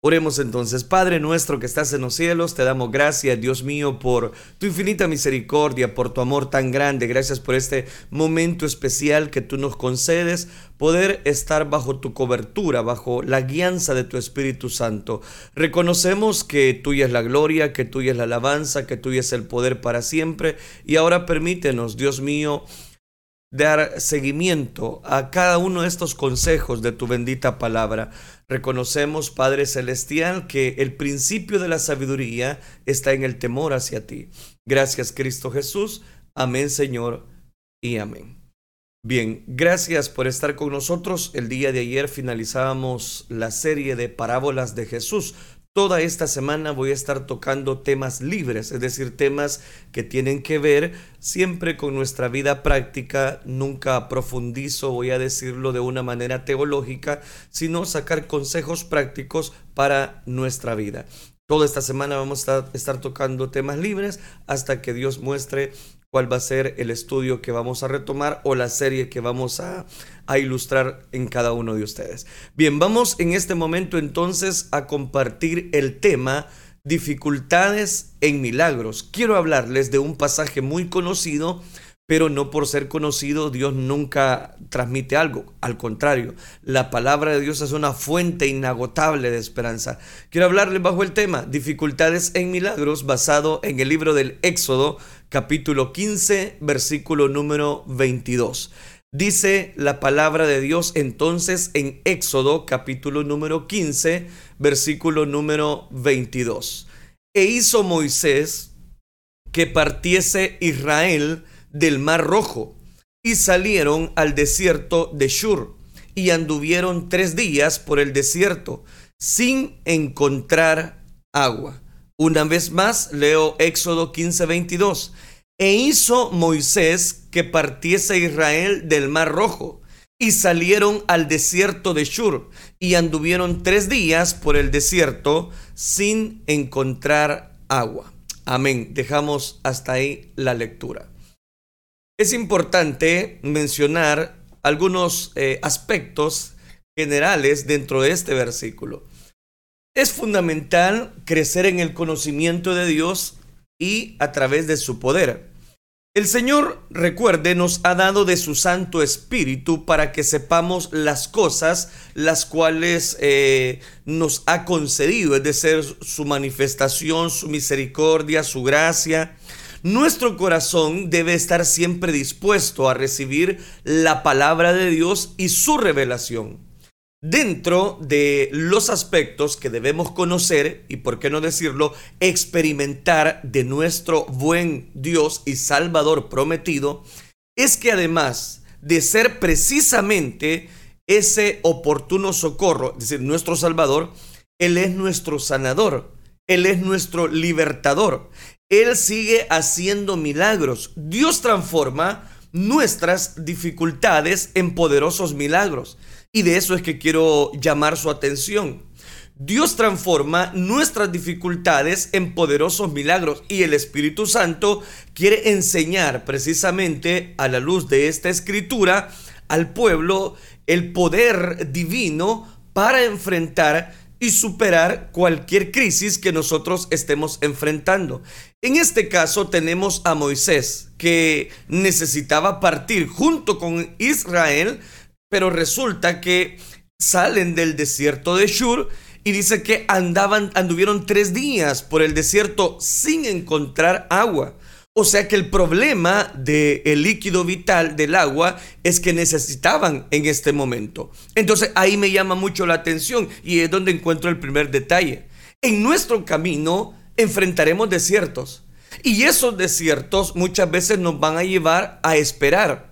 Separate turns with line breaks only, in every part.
Oremos entonces, Padre nuestro que estás en los cielos, te damos gracias, Dios mío, por tu infinita misericordia, por tu amor tan grande. Gracias por este momento especial que tú nos concedes, poder estar bajo tu cobertura, bajo la guianza de tu Espíritu Santo. Reconocemos que tuya es la gloria, que tuya es la alabanza, que tuya es el poder para siempre. Y ahora permítenos, Dios mío, dar seguimiento a cada uno de estos consejos de tu bendita palabra. Reconocemos, Padre Celestial, que el principio de la sabiduría está en el temor hacia ti. Gracias, Cristo Jesús. Amén, Señor, y amén. Bien, gracias por estar con nosotros. El día de ayer finalizábamos la serie de parábolas de Jesús. Toda esta semana voy a estar tocando temas libres, es decir, temas que tienen que ver siempre con nuestra vida práctica. Nunca profundizo, voy a decirlo de una manera teológica, sino sacar consejos prácticos para nuestra vida. Toda esta semana vamos a estar tocando temas libres hasta que Dios muestre cuál va a ser el estudio que vamos a retomar o la serie que vamos a, ilustrar en cada uno de ustedes. Bien, vamos en este momento entonces a compartir el tema dificultades en milagros. Quiero hablarles de un pasaje muy conocido pero no por ser conocido Dios nunca transmite algo. Al contrario, la palabra de Dios es una fuente inagotable de esperanza. Quiero hablarles bajo el tema dificultades en milagros basado en el libro del Éxodo capítulo 15 versículo número 22. Dice la palabra de Dios entonces en Éxodo capítulo número 15 versículo número 22. E hizo Moisés que partiese Israel del Mar Rojo y salieron al desierto de Shur y anduvieron tres días por el desierto sin encontrar agua. Una vez más leo Éxodo 15:22. E hizo Moisés que partiese Israel del Mar Rojo y salieron al desierto de Shur y anduvieron tres días por el desierto sin encontrar agua. Amén. Dejamos hasta ahí la lectura. Es importante mencionar algunos eh, aspectos generales dentro de este versículo. Es fundamental crecer en el conocimiento de Dios y a través de su poder. El Señor, recuerde, nos ha dado de su Santo Espíritu para que sepamos las cosas las cuales eh, nos ha concedido, es decir, su manifestación, su misericordia, su gracia. Nuestro corazón debe estar siempre dispuesto a recibir la palabra de Dios y su revelación. Dentro de los aspectos que debemos conocer y, por qué no decirlo, experimentar de nuestro buen Dios y Salvador prometido, es que además de ser precisamente ese oportuno socorro, es decir, nuestro Salvador, Él es nuestro sanador, Él es nuestro libertador, él sigue haciendo milagros. Dios transforma nuestras dificultades en poderosos milagros. Y de eso es que quiero llamar su atención. Dios transforma nuestras dificultades en poderosos milagros y el Espíritu Santo quiere enseñar precisamente a la luz de esta escritura al pueblo el poder divino para enfrentar y superar cualquier crisis que nosotros estemos enfrentando. En este caso tenemos a Moisés que necesitaba partir junto con Israel, pero resulta que salen del desierto de Shur y dice que andaban, anduvieron tres días por el desierto sin encontrar agua. O sea que el problema del líquido vital del agua es que necesitaban en este momento. Entonces ahí me llama mucho la atención y es donde encuentro el primer detalle. En nuestro camino enfrentaremos desiertos y esos desiertos muchas veces nos van a llevar a esperar.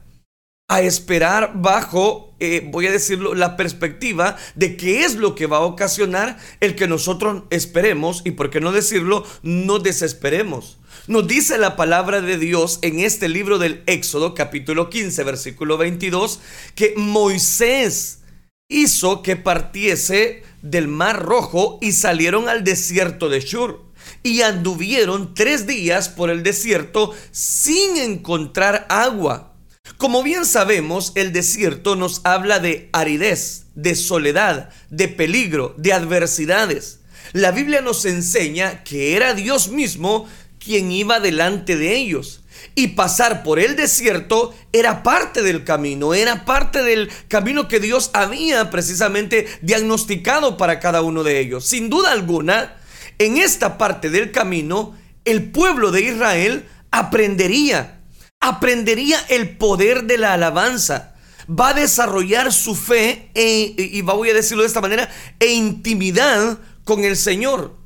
A esperar bajo, eh, voy a decirlo, la perspectiva de qué es lo que va a ocasionar el que nosotros esperemos y, por qué no decirlo, no desesperemos. Nos dice la palabra de Dios en este libro del Éxodo capítulo 15 versículo 22 que Moisés hizo que partiese del mar rojo y salieron al desierto de Shur y anduvieron tres días por el desierto sin encontrar agua. Como bien sabemos, el desierto nos habla de aridez, de soledad, de peligro, de adversidades. La Biblia nos enseña que era Dios mismo quien iba delante de ellos. Y pasar por el desierto era parte del camino, era parte del camino que Dios había precisamente diagnosticado para cada uno de ellos. Sin duda alguna, en esta parte del camino, el pueblo de Israel aprendería, aprendería el poder de la alabanza, va a desarrollar su fe, e, y voy a decirlo de esta manera, e intimidad con el Señor.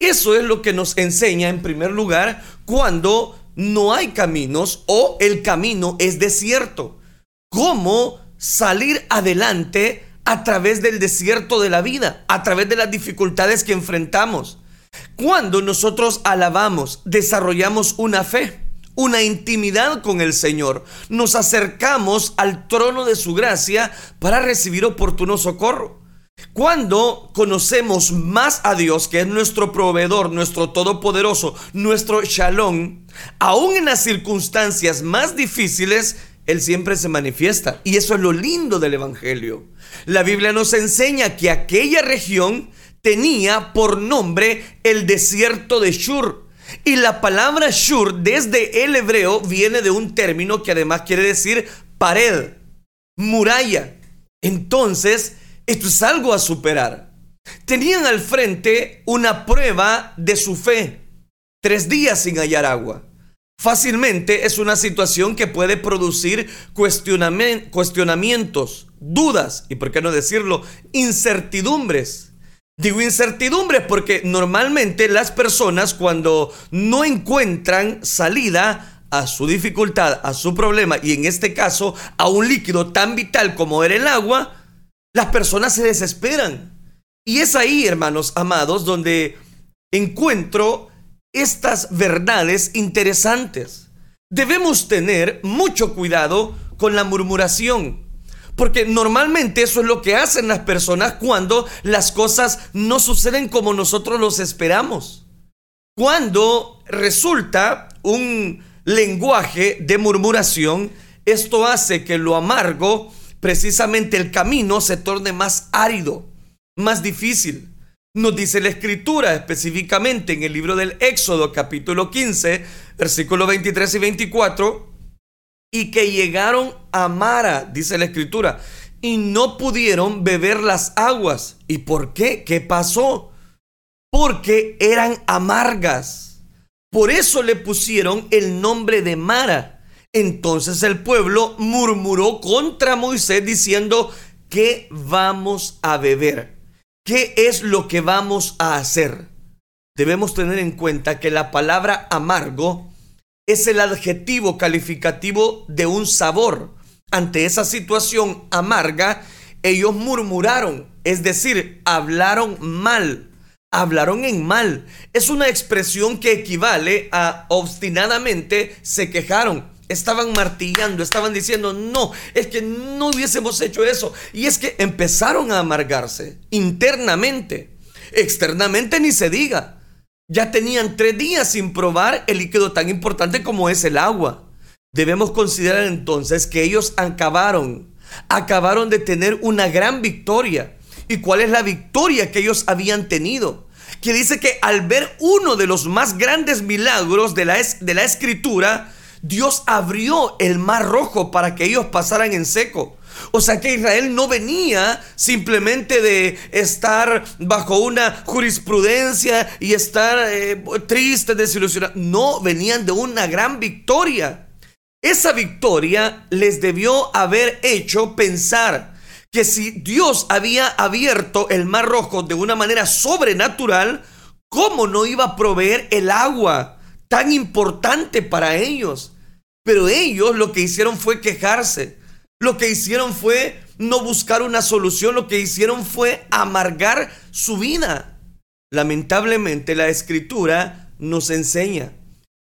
Eso es lo que nos enseña en primer lugar cuando no hay caminos o el camino es desierto. ¿Cómo salir adelante a través del desierto de la vida, a través de las dificultades que enfrentamos? Cuando nosotros alabamos, desarrollamos una fe, una intimidad con el Señor, nos acercamos al trono de su gracia para recibir oportuno socorro. Cuando conocemos más a Dios, que es nuestro proveedor, nuestro todopoderoso, nuestro shalom, aún en las circunstancias más difíciles, Él siempre se manifiesta. Y eso es lo lindo del Evangelio. La Biblia nos enseña que aquella región tenía por nombre el desierto de Shur. Y la palabra Shur desde el hebreo viene de un término que además quiere decir pared, muralla. Entonces, esto es algo a superar. Tenían al frente una prueba de su fe. Tres días sin hallar agua. Fácilmente es una situación que puede producir cuestionamientos, dudas y, por qué no decirlo, incertidumbres. Digo incertidumbre porque normalmente las personas cuando no encuentran salida a su dificultad, a su problema y en este caso a un líquido tan vital como era el agua, las personas se desesperan. Y es ahí, hermanos amados, donde encuentro estas verdades interesantes. Debemos tener mucho cuidado con la murmuración. Porque normalmente eso es lo que hacen las personas cuando las cosas no suceden como nosotros los esperamos. Cuando resulta un lenguaje de murmuración, esto hace que lo amargo, precisamente el camino, se torne más árido, más difícil. Nos dice la escritura específicamente en el libro del Éxodo capítulo 15, versículos 23 y 24, y que llegaron a Mara, dice la escritura, y no pudieron beber las aguas. ¿Y por qué? ¿Qué pasó? Porque eran amargas. Por eso le pusieron el nombre de Mara. Entonces el pueblo murmuró contra Moisés diciendo, ¿qué vamos a beber? ¿Qué es lo que vamos a hacer? Debemos tener en cuenta que la palabra amargo es el adjetivo calificativo de un sabor. Ante esa situación amarga, ellos murmuraron, es decir, hablaron mal. Hablaron en mal. Es una expresión que equivale a obstinadamente se quejaron. Estaban martillando, estaban diciendo, no, es que no hubiésemos hecho eso. Y es que empezaron a amargarse internamente. Externamente ni se diga. Ya tenían tres días sin probar el líquido tan importante como es el agua. Debemos considerar entonces que ellos acabaron, acabaron de tener una gran victoria. ¿Y cuál es la victoria que ellos habían tenido? Que dice que al ver uno de los más grandes milagros de la, de la escritura, Dios abrió el mar rojo para que ellos pasaran en seco. O sea que Israel no venía simplemente de estar bajo una jurisprudencia y estar eh, triste, desilusionado. No, venían de una gran victoria. Esa victoria les debió haber hecho pensar que si Dios había abierto el mar rojo de una manera sobrenatural, ¿cómo no iba a proveer el agua tan importante para ellos? Pero ellos lo que hicieron fue quejarse. Lo que hicieron fue no buscar una solución, lo que hicieron fue amargar su vida. Lamentablemente la escritura nos enseña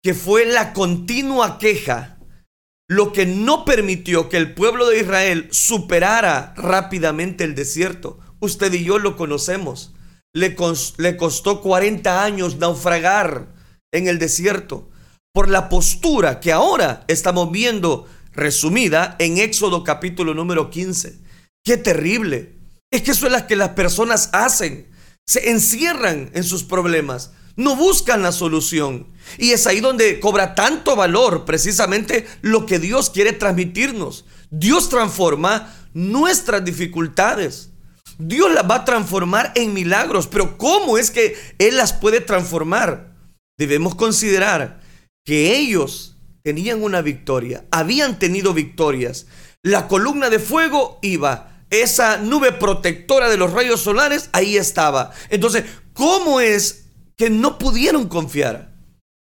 que fue la continua queja lo que no permitió que el pueblo de Israel superara rápidamente el desierto. Usted y yo lo conocemos. Le, le costó 40 años naufragar en el desierto por la postura que ahora estamos viendo resumida en Éxodo capítulo número 15. Qué terrible. Es que eso es lo que las personas hacen. Se encierran en sus problemas, no buscan la solución. Y es ahí donde cobra tanto valor precisamente lo que Dios quiere transmitirnos. Dios transforma nuestras dificultades. Dios las va a transformar en milagros, pero ¿cómo es que Él las puede transformar? Debemos considerar que ellos tenían una victoria, habían tenido victorias. La columna de fuego iba, esa nube protectora de los rayos solares, ahí estaba. Entonces, ¿cómo es que no pudieron confiar?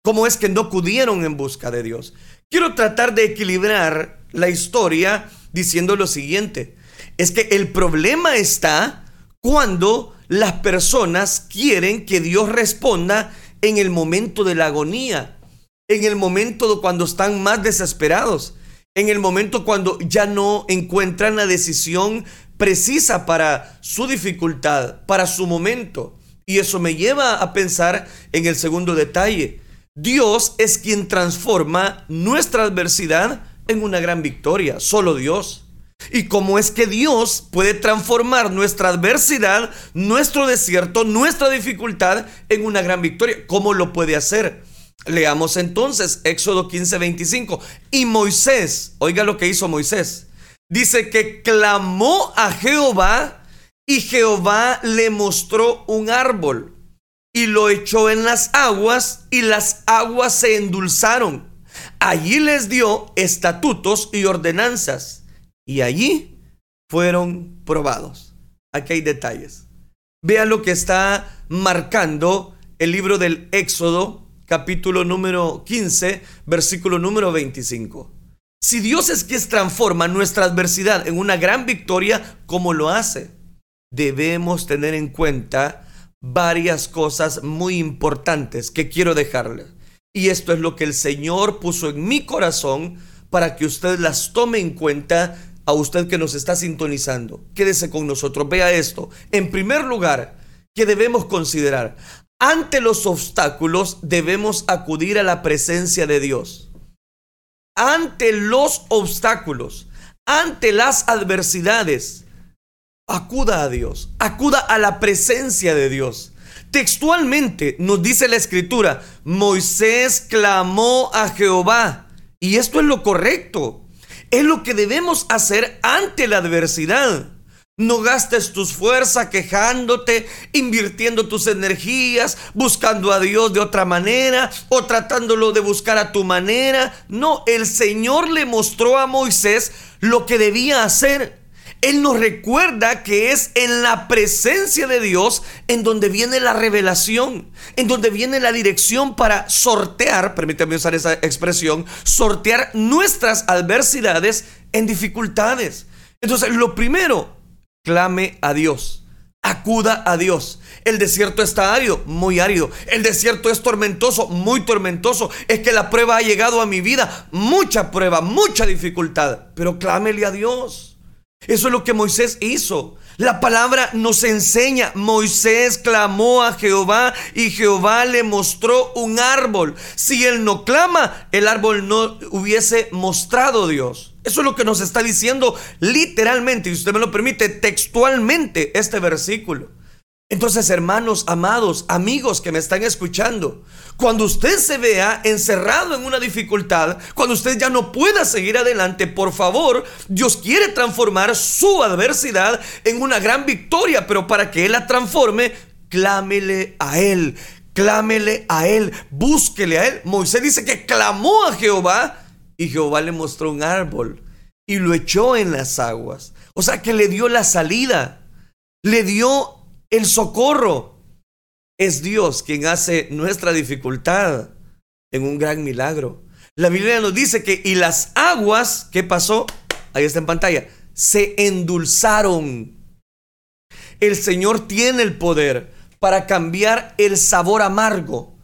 ¿Cómo es que no acudieron en busca de Dios? Quiero tratar de equilibrar la historia diciendo lo siguiente. Es que el problema está cuando las personas quieren que Dios responda en el momento de la agonía, en el momento cuando están más desesperados en el momento cuando ya no encuentran la decisión precisa para su dificultad, para su momento. Y eso me lleva a pensar en el segundo detalle. Dios es quien transforma nuestra adversidad en una gran victoria, solo Dios. Y cómo es que Dios puede transformar nuestra adversidad, nuestro desierto, nuestra dificultad en una gran victoria. ¿Cómo lo puede hacer? Leamos entonces Éxodo 15, 25. Y Moisés, oiga lo que hizo Moisés. Dice que clamó a Jehová y Jehová le mostró un árbol y lo echó en las aguas y las aguas se endulzaron. Allí les dio estatutos y ordenanzas y allí fueron probados. Aquí hay detalles. Vean lo que está marcando el libro del Éxodo capítulo número 15, versículo número 25. Si Dios es quien transforma nuestra adversidad en una gran victoria, ¿cómo lo hace? Debemos tener en cuenta varias cosas muy importantes que quiero dejarle. Y esto es lo que el Señor puso en mi corazón para que usted las tome en cuenta a usted que nos está sintonizando. Quédese con nosotros, vea esto. En primer lugar, que debemos considerar, ante los obstáculos debemos acudir a la presencia de Dios. Ante los obstáculos, ante las adversidades, acuda a Dios, acuda a la presencia de Dios. Textualmente nos dice la escritura, Moisés clamó a Jehová. Y esto es lo correcto. Es lo que debemos hacer ante la adversidad. No gastes tus fuerzas quejándote, invirtiendo tus energías, buscando a Dios de otra manera o tratándolo de buscar a tu manera. No, el Señor le mostró a Moisés lo que debía hacer. Él nos recuerda que es en la presencia de Dios en donde viene la revelación, en donde viene la dirección para sortear, permítame usar esa expresión, sortear nuestras adversidades en dificultades. Entonces, lo primero clame a Dios. Acuda a Dios. El desierto está árido, muy árido. El desierto es tormentoso, muy tormentoso. Es que la prueba ha llegado a mi vida, mucha prueba, mucha dificultad. Pero clámele a Dios. Eso es lo que Moisés hizo. La palabra nos enseña, Moisés clamó a Jehová y Jehová le mostró un árbol. Si él no clama, el árbol no hubiese mostrado Dios. Eso es lo que nos está diciendo literalmente, y usted me lo permite, textualmente este versículo. Entonces, hermanos, amados, amigos que me están escuchando, cuando usted se vea encerrado en una dificultad, cuando usted ya no pueda seguir adelante, por favor, Dios quiere transformar su adversidad en una gran victoria, pero para que Él la transforme, clámele a Él, clámele a Él, búsquele a Él. Moisés dice que clamó a Jehová y Jehová le mostró un árbol y lo echó en las aguas. O sea que le dio la salida, le dio el socorro. Es Dios quien hace nuestra dificultad en un gran milagro. La Biblia nos dice que y las aguas, ¿qué pasó? Ahí está en pantalla, se endulzaron. El Señor tiene el poder para cambiar el sabor amargo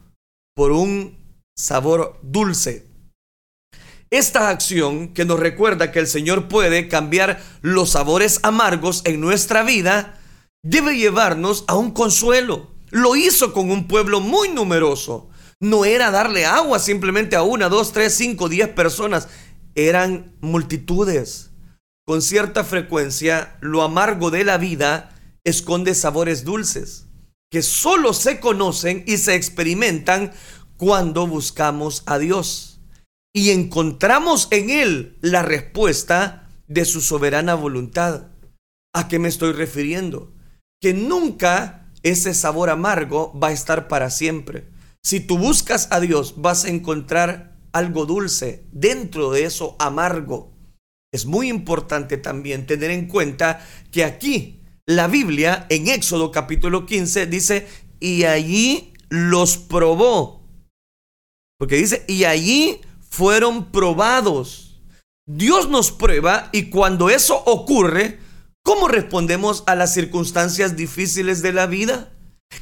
por un sabor dulce. Esta acción que nos recuerda que el Señor puede cambiar los sabores amargos en nuestra vida, debe llevarnos a un consuelo. Lo hizo con un pueblo muy numeroso. No era darle agua simplemente a una, dos, tres, cinco, diez personas. Eran multitudes. con cierta frecuencia lo amargo de la vida esconde sabores dulces que solo se conocen y se experimentan cuando buscamos a Dios y encontramos en Él la respuesta de su soberana voluntad. ¿A qué me estoy refiriendo? Que nunca ese sabor amargo va a estar para siempre. Si tú buscas a Dios, vas a encontrar algo dulce dentro de eso amargo. Es muy importante también tener en cuenta que aquí la Biblia en Éxodo capítulo 15 dice, y allí los probó. Porque dice, y allí fueron probados. Dios nos prueba y cuando eso ocurre, ¿cómo respondemos a las circunstancias difíciles de la vida?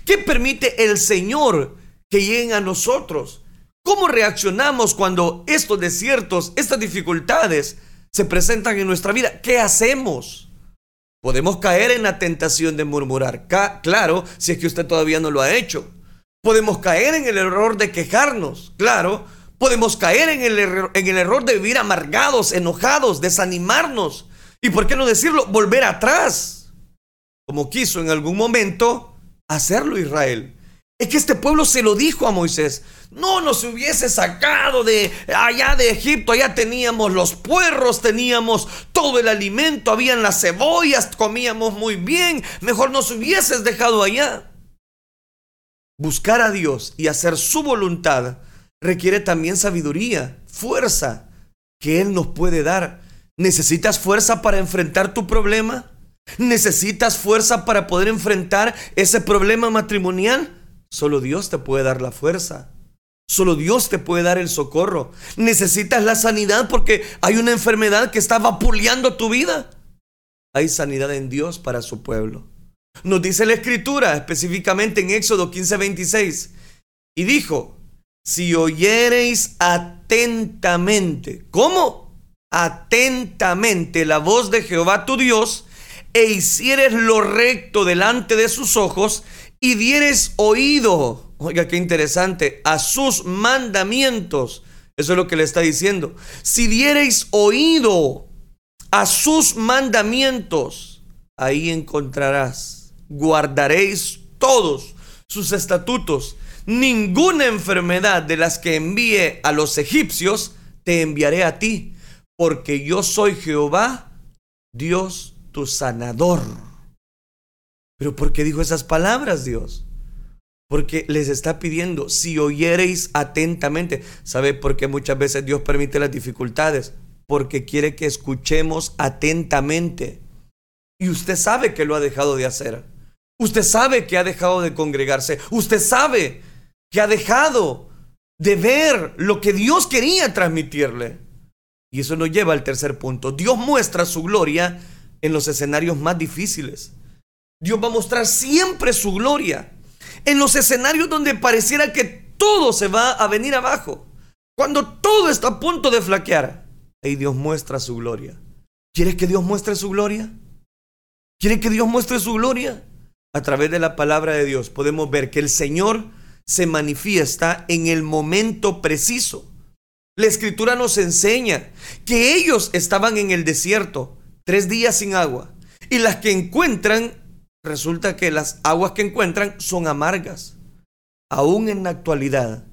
¿Qué permite el Señor que lleguen a nosotros? ¿Cómo reaccionamos cuando estos desiertos, estas dificultades se presentan en nuestra vida? ¿Qué hacemos? Podemos caer en la tentación de murmurar, claro, si es que usted todavía no lo ha hecho. Podemos caer en el error de quejarnos, claro. Podemos caer en el, en el error de vivir amargados, enojados, desanimarnos. Y por qué no decirlo, volver atrás, como quiso en algún momento hacerlo Israel. Es que este pueblo se lo dijo a Moisés. No nos hubiese sacado de allá de Egipto. Allá teníamos los puerros, teníamos todo el alimento, habían las cebollas, comíamos muy bien. Mejor nos hubieses dejado allá. Buscar a Dios y hacer su voluntad requiere también sabiduría, fuerza que Él nos puede dar. ¿Necesitas fuerza para enfrentar tu problema? ¿Necesitas fuerza para poder enfrentar ese problema matrimonial? Solo Dios te puede dar la fuerza. Solo Dios te puede dar el socorro. Necesitas la sanidad porque hay una enfermedad que está vapuleando tu vida. Hay sanidad en Dios para su pueblo. Nos dice la escritura específicamente en Éxodo 15:26. Y dijo, si oyereis atentamente, ¿cómo? Atentamente la voz de Jehová tu Dios e hicieres lo recto delante de sus ojos y dieres oído, oiga qué interesante, a sus mandamientos. Eso es lo que le está diciendo. Si diereis oído a sus mandamientos, ahí encontrarás, guardaréis todos sus estatutos. Ninguna enfermedad de las que envíe a los egipcios te enviaré a ti, porque yo soy Jehová, Dios tu sanador. Pero ¿por qué dijo esas palabras Dios? Porque les está pidiendo, si oyereis atentamente, ¿sabe por qué muchas veces Dios permite las dificultades? Porque quiere que escuchemos atentamente. Y usted sabe que lo ha dejado de hacer. Usted sabe que ha dejado de congregarse. Usted sabe que ha dejado de ver lo que Dios quería transmitirle. Y eso nos lleva al tercer punto. Dios muestra su gloria en los escenarios más difíciles. Dios va a mostrar siempre su gloria. En los escenarios donde pareciera que todo se va a venir abajo. Cuando todo está a punto de flaquear. Ahí Dios muestra su gloria. ¿Quieres que Dios muestre su gloria? ¿Quiere que Dios muestre su gloria? A través de la palabra de Dios podemos ver que el Señor se manifiesta en el momento preciso. La escritura nos enseña que ellos estaban en el desierto tres días sin agua y las que encuentran resulta que las aguas que encuentran son amargas. Aún en la actualidad,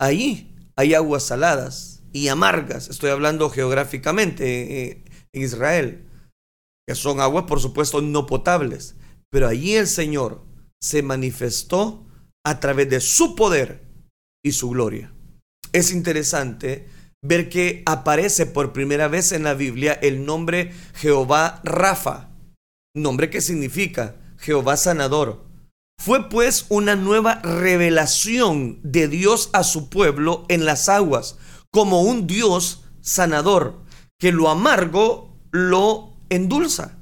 ahí hay aguas saladas y amargas. Estoy hablando geográficamente eh, en Israel, que son aguas, por supuesto, no potables. Pero allí el Señor se manifestó a través de su poder y su gloria. Es interesante ver que aparece por primera vez en la Biblia el nombre Jehová Rafa nombre que significa Jehová sanador. Fue pues una nueva revelación de Dios a su pueblo en las aguas, como un Dios sanador, que lo amargo lo endulza.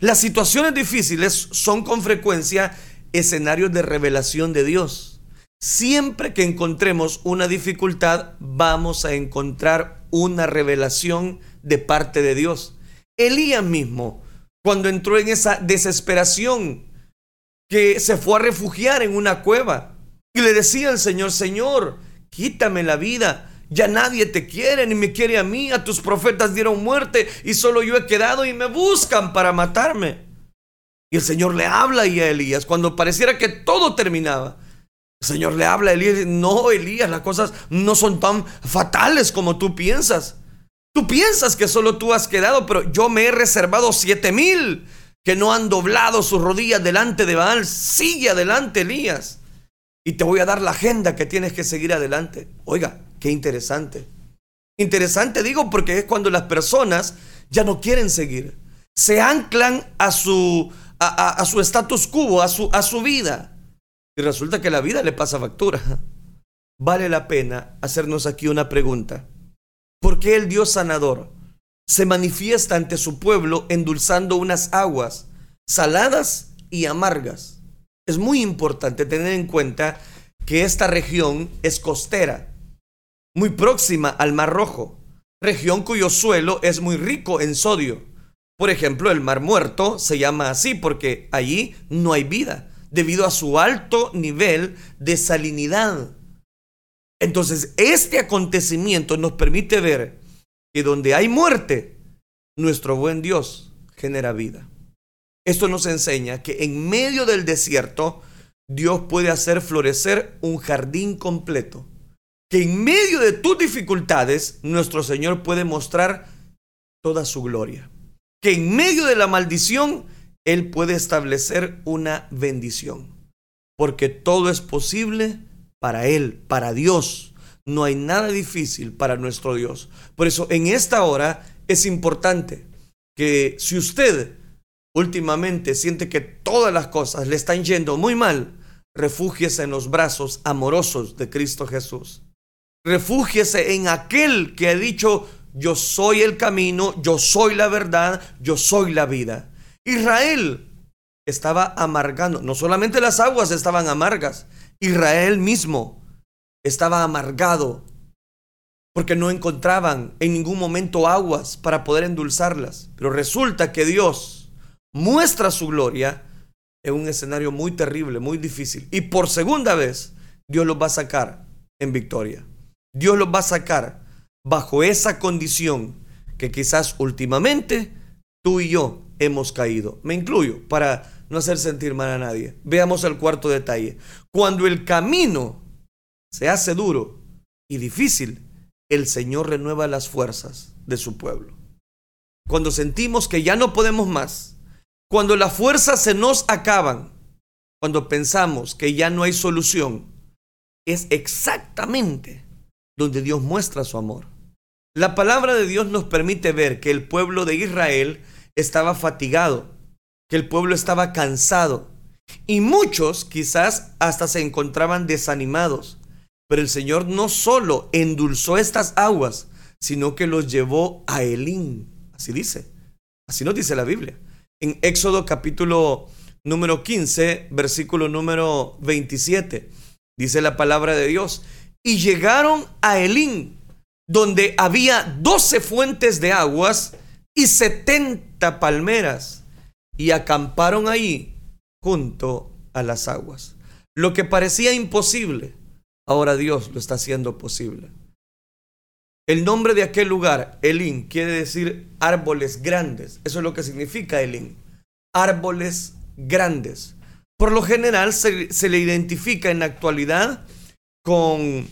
Las situaciones difíciles son con frecuencia escenarios de revelación de Dios. Siempre que encontremos una dificultad, vamos a encontrar una revelación de parte de Dios. Elías mismo cuando entró en esa desesperación, que se fue a refugiar en una cueva y le decía al Señor, Señor, quítame la vida. Ya nadie te quiere ni me quiere a mí. A tus profetas dieron muerte y solo yo he quedado y me buscan para matarme. Y el Señor le habla a Elías cuando pareciera que todo terminaba. El Señor le habla a Elías. No, Elías, las cosas no son tan fatales como tú piensas. Tú piensas que solo tú has quedado, pero yo me he reservado siete mil que no han doblado sus rodillas delante de Baal. Sigue adelante, Elías. Y te voy a dar la agenda que tienes que seguir adelante. Oiga, qué interesante. Interesante digo porque es cuando las personas ya no quieren seguir. Se anclan a su, a, su status quo, a su, a su vida. Y resulta que la vida le pasa factura. Vale la pena hacernos aquí una pregunta. ¿Por qué el Dios sanador se manifiesta ante su pueblo endulzando unas aguas saladas y amargas? Es muy importante tener en cuenta que esta región es costera, muy próxima al Mar Rojo, región cuyo suelo es muy rico en sodio. Por ejemplo, el Mar Muerto se llama así porque allí no hay vida, debido a su alto nivel de salinidad. Entonces, este acontecimiento nos permite ver que donde hay muerte, nuestro buen Dios genera vida. Esto nos enseña que en medio del desierto Dios puede hacer florecer un jardín completo. Que en medio de tus dificultades nuestro Señor puede mostrar toda su gloria. Que en medio de la maldición Él puede establecer una bendición. Porque todo es posible para Él, para Dios. No hay nada difícil para nuestro Dios. Por eso en esta hora es importante que si usted últimamente siente que todas las cosas le están yendo muy mal, refúgiese en los brazos amorosos de Cristo Jesús. Refúgiese en aquel que ha dicho, yo soy el camino, yo soy la verdad, yo soy la vida. Israel estaba amargando, no solamente las aguas estaban amargas, Israel mismo estaba amargado porque no encontraban en ningún momento aguas para poder endulzarlas. Pero resulta que Dios muestra su gloria en un escenario muy terrible, muy difícil. Y por segunda vez, Dios los va a sacar en victoria. Dios los va a sacar bajo esa condición que quizás últimamente tú y yo hemos caído. Me incluyo para no hacer sentir mal a nadie. Veamos el cuarto detalle. Cuando el camino se hace duro y difícil, el Señor renueva las fuerzas de su pueblo. Cuando sentimos que ya no podemos más, cuando las fuerzas se nos acaban, cuando pensamos que ya no hay solución, es exactamente donde Dios muestra su amor. La palabra de Dios nos permite ver que el pueblo de Israel estaba fatigado, que el pueblo estaba cansado y muchos quizás hasta se encontraban desanimados. Pero el Señor no solo endulzó estas aguas, sino que los llevó a Elín. Así dice. Así nos dice la Biblia en Éxodo capítulo número 15, versículo número 27. Dice la palabra de Dios. Y llegaron a Elín, donde había doce fuentes de aguas y setenta palmeras, y acamparon ahí junto a las aguas. Lo que parecía imposible, ahora Dios lo está haciendo posible. El nombre de aquel lugar, Elín, quiere decir árboles grandes. Eso es lo que significa Elín. Árboles grandes. Por lo general se, le identifica en la actualidad con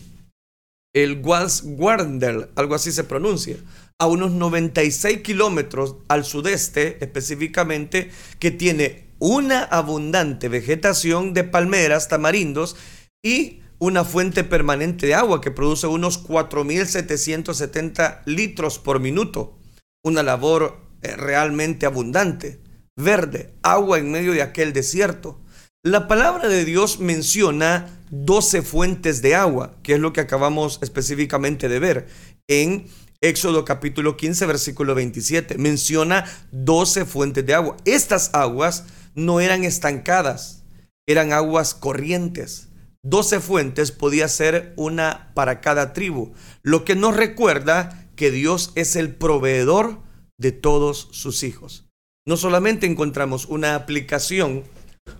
el Walswardel, algo así se pronuncia, a unos 96 kilómetros al sudeste específicamente, que tiene una abundante vegetación de palmeras, tamarindos y una fuente permanente de agua que produce unos 4.770 litros por minuto. Una labor eh, realmente abundante, verde, agua en medio de aquel desierto. La palabra de Dios menciona 12 fuentes de agua, que es lo que acabamos específicamente de ver en Éxodo capítulo 15, versículo 27. Menciona 12 fuentes de agua. Estas aguas no eran estancadas, eran aguas corrientes 12 fuentes podía ser una para cada tribu, lo que nos recuerda que Dios es el proveedor de todos sus hijos. No solamente encontramos una aplicación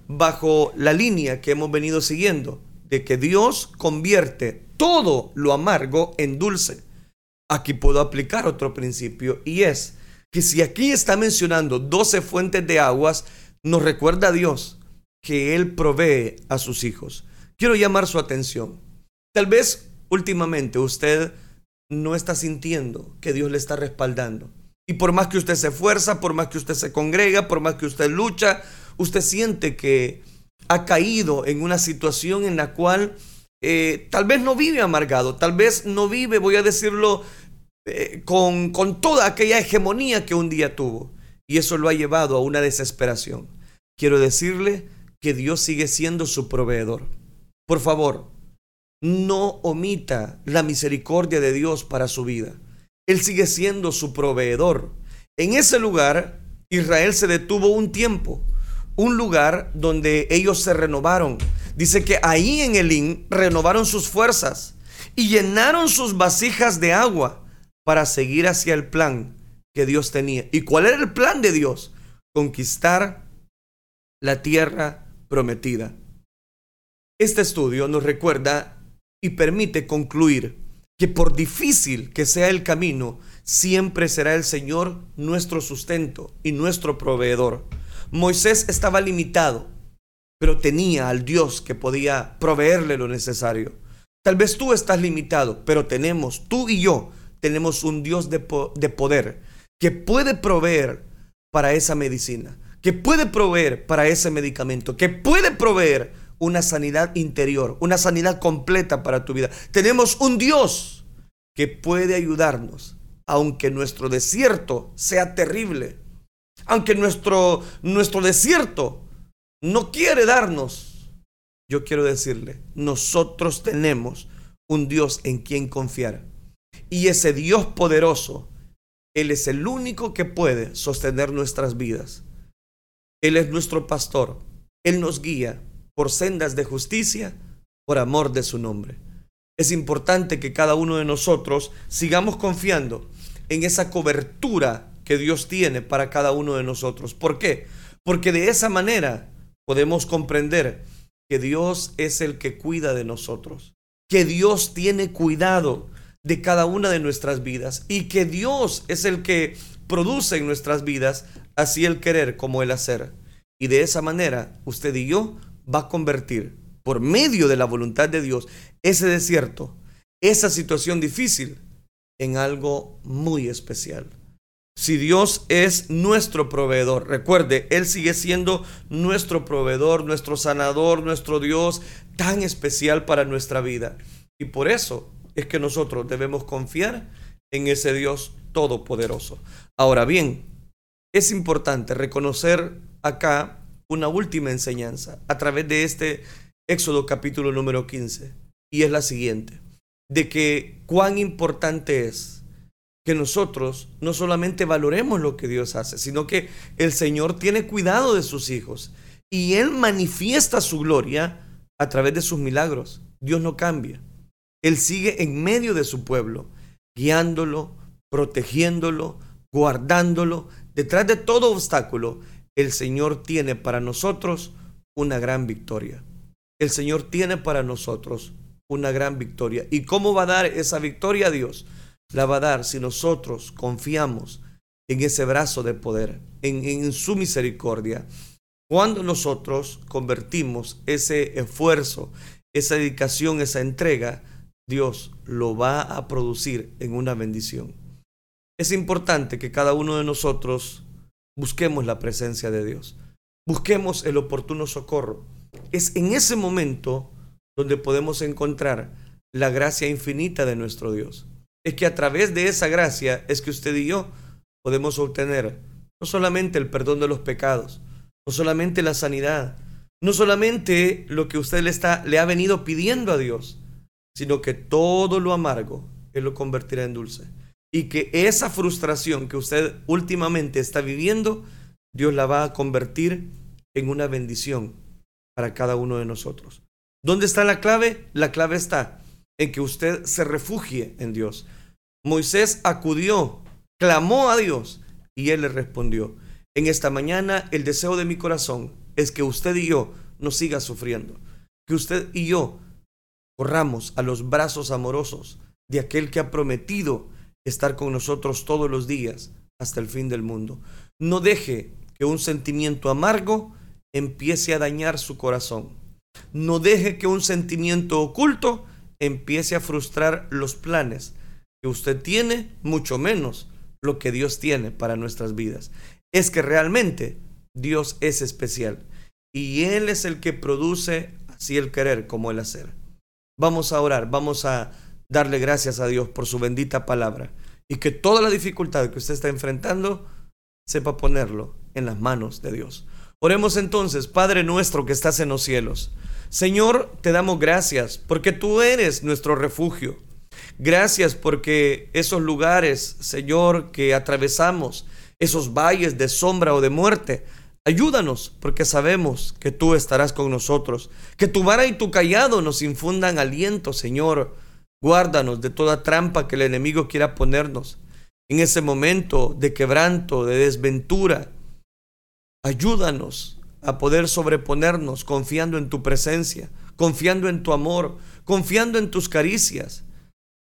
bajo la línea que hemos venido siguiendo, de que Dios convierte todo lo amargo en dulce. Aquí puedo aplicar otro principio y es que si aquí está mencionando 12 fuentes de aguas, nos recuerda a Dios que Él provee a sus hijos. Quiero llamar su atención. Tal vez últimamente usted no está sintiendo que Dios le está respaldando. Y por más que usted se esfuerza, por más que usted se congrega, por más que usted lucha, usted siente que ha caído en una situación en la cual eh, tal vez no vive amargado, tal vez no vive, voy a decirlo, eh, con, con toda aquella hegemonía que un día tuvo. Y eso lo ha llevado a una desesperación. Quiero decirle que Dios sigue siendo su proveedor. Por favor, no omita la misericordia de Dios para su vida. Él sigue siendo su proveedor. En ese lugar, Israel se detuvo un tiempo, un lugar donde ellos se renovaron. Dice que ahí en Elín renovaron sus fuerzas y llenaron sus vasijas de agua para seguir hacia el plan que Dios tenía. ¿Y cuál era el plan de Dios? Conquistar la tierra prometida. Este estudio nos recuerda y permite concluir que por difícil que sea el camino, siempre será el Señor nuestro sustento y nuestro proveedor. Moisés estaba limitado, pero tenía al Dios que podía proveerle lo necesario. Tal vez tú estás limitado, pero tenemos, tú y yo, tenemos un Dios de, de poder que puede proveer para esa medicina, que puede proveer para ese medicamento, que puede proveer una sanidad interior, una sanidad completa para tu vida. Tenemos un Dios que puede ayudarnos, aunque nuestro desierto sea terrible, aunque nuestro, nuestro desierto no quiere darnos. Yo quiero decirle, nosotros tenemos un Dios en quien confiar. Y ese Dios poderoso, Él es el único que puede sostener nuestras vidas. Él es nuestro pastor. Él nos guía por sendas de justicia, por amor de su nombre. Es importante que cada uno de nosotros sigamos confiando en esa cobertura que Dios tiene para cada uno de nosotros. ¿Por qué? Porque de esa manera podemos comprender que Dios es el que cuida de nosotros, que Dios tiene cuidado de cada una de nuestras vidas y que Dios es el que produce en nuestras vidas así el querer como el hacer. Y de esa manera usted y yo va a convertir por medio de la voluntad de Dios ese desierto, esa situación difícil, en algo muy especial. Si Dios es nuestro proveedor, recuerde, Él sigue siendo nuestro proveedor, nuestro sanador, nuestro Dios tan especial para nuestra vida. Y por eso es que nosotros debemos confiar en ese Dios todopoderoso. Ahora bien, es importante reconocer acá una última enseñanza a través de este Éxodo capítulo número 15 y es la siguiente, de que cuán importante es que nosotros no solamente valoremos lo que Dios hace, sino que el Señor tiene cuidado de sus hijos y Él manifiesta su gloria a través de sus milagros. Dios no cambia. Él sigue en medio de su pueblo, guiándolo, protegiéndolo, guardándolo. Detrás de todo obstáculo, el Señor tiene para nosotros una gran victoria. El Señor tiene para nosotros una gran victoria. ¿Y cómo va a dar esa victoria a Dios? La va a dar si nosotros confiamos en ese brazo de poder, en, en su misericordia. Cuando nosotros convertimos ese esfuerzo, esa dedicación, esa entrega, Dios lo va a producir en una bendición. Es importante que cada uno de nosotros busquemos la presencia de Dios, busquemos el oportuno socorro. Es en ese momento donde podemos encontrar la gracia infinita de nuestro Dios. Es que a través de esa gracia es que usted y yo podemos obtener no solamente el perdón de los pecados, no solamente la sanidad, no solamente lo que usted le, está, le ha venido pidiendo a Dios, sino que todo lo amargo Él lo convertirá en dulce y que esa frustración que usted últimamente está viviendo, Dios la va a convertir en una bendición para cada uno de nosotros. ¿Dónde está la clave? La clave está en que usted se refugie en Dios. Moisés acudió, clamó a Dios y él le respondió. En esta mañana el deseo de mi corazón es que usted y yo no siga sufriendo, que usted y yo corramos a los brazos amorosos de aquel que ha prometido estar con nosotros todos los días hasta el fin del mundo. No deje que un sentimiento amargo empiece a dañar su corazón. No deje que un sentimiento oculto empiece a frustrar los planes que usted tiene, mucho menos lo que Dios tiene para nuestras vidas. Es que realmente Dios es especial y Él es el que produce así el querer como el hacer. Vamos a orar, vamos a darle gracias a Dios por su bendita palabra y que toda la dificultad que usted está enfrentando sepa ponerlo en las manos de Dios. Oremos entonces, Padre nuestro que estás en los cielos. Señor, te damos gracias porque tú eres nuestro refugio. Gracias porque esos lugares, Señor, que atravesamos, esos valles de sombra o de muerte, ayúdanos porque sabemos que tú estarás con nosotros. Que tu vara y tu callado nos infundan aliento, Señor. Guárdanos de toda trampa que el enemigo quiera ponernos. En ese momento de quebranto, de desventura, ayúdanos a poder sobreponernos confiando en tu presencia, confiando en tu amor, confiando en tus caricias.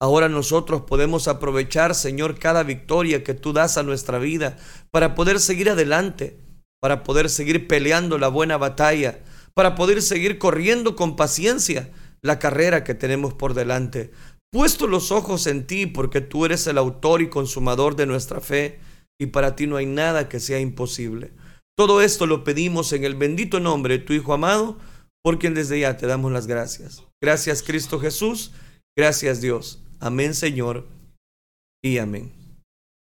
Ahora nosotros podemos aprovechar, Señor, cada victoria que tú das a nuestra vida para poder seguir adelante, para poder seguir peleando la buena batalla, para poder seguir corriendo con paciencia la carrera que tenemos por delante. Puesto los ojos en ti porque tú eres el autor y consumador de nuestra fe y para ti no hay nada que sea imposible. Todo esto lo pedimos en el bendito nombre de tu Hijo amado, por quien desde ya te damos las gracias. Gracias Cristo Jesús, gracias Dios. Amén Señor y amén.